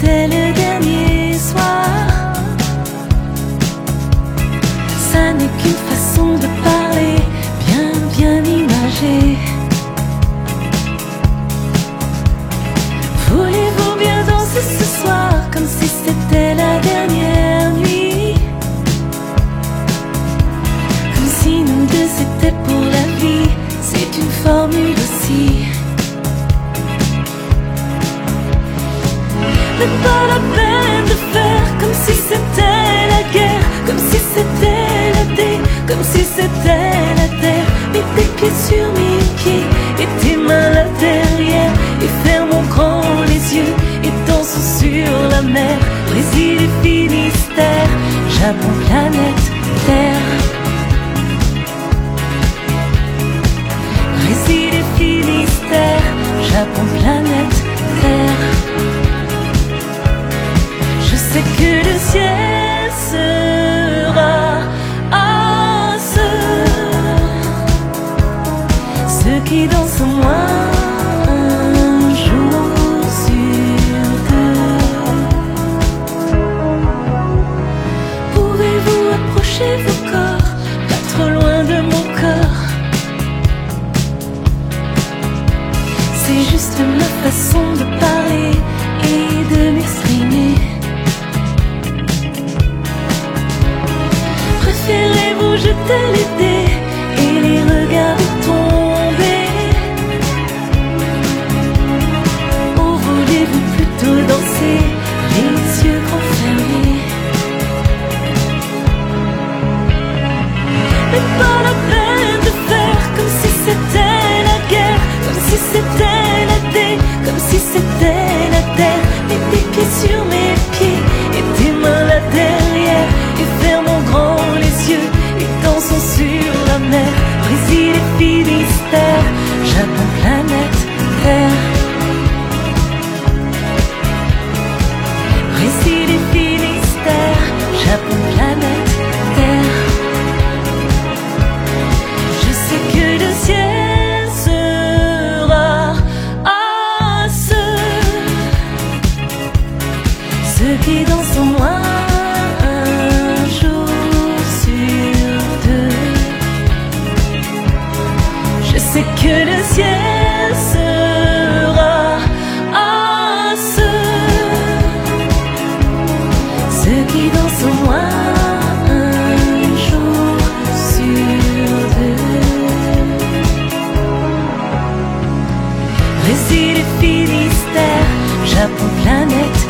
c'était le dernier soir. Ça n'est qu'une façon de parler, bien, bien imagée. Voulez-vous bien danser ce soir comme si c'était la dernière? Pas la peine de faire comme si c'était la guerre, comme si c'était la dé, comme si c'était la terre. Mets tes pieds sur mes pieds et tes mains là derrière. Et fermons grand les yeux et dansons sur la mer. Brésil et Finistère, Japon, planète, Terre. C'est juste ma façon de parler et de m'exprimer. Préférez-vous jeter les Pas la peine de faire comme si c'était la guerre, comme si c'était la dé, comme si c'était la terre. Mets tes pieds sur mes pieds et tes mains là derrière. Et fermons grand les yeux et dansons sur la mer. Brésil et Finistère, Japon, planète, Terre. Le ciel sera à ceux, ceux qui moins un jour sur deux. Brésil et Finistère, Japon, planète,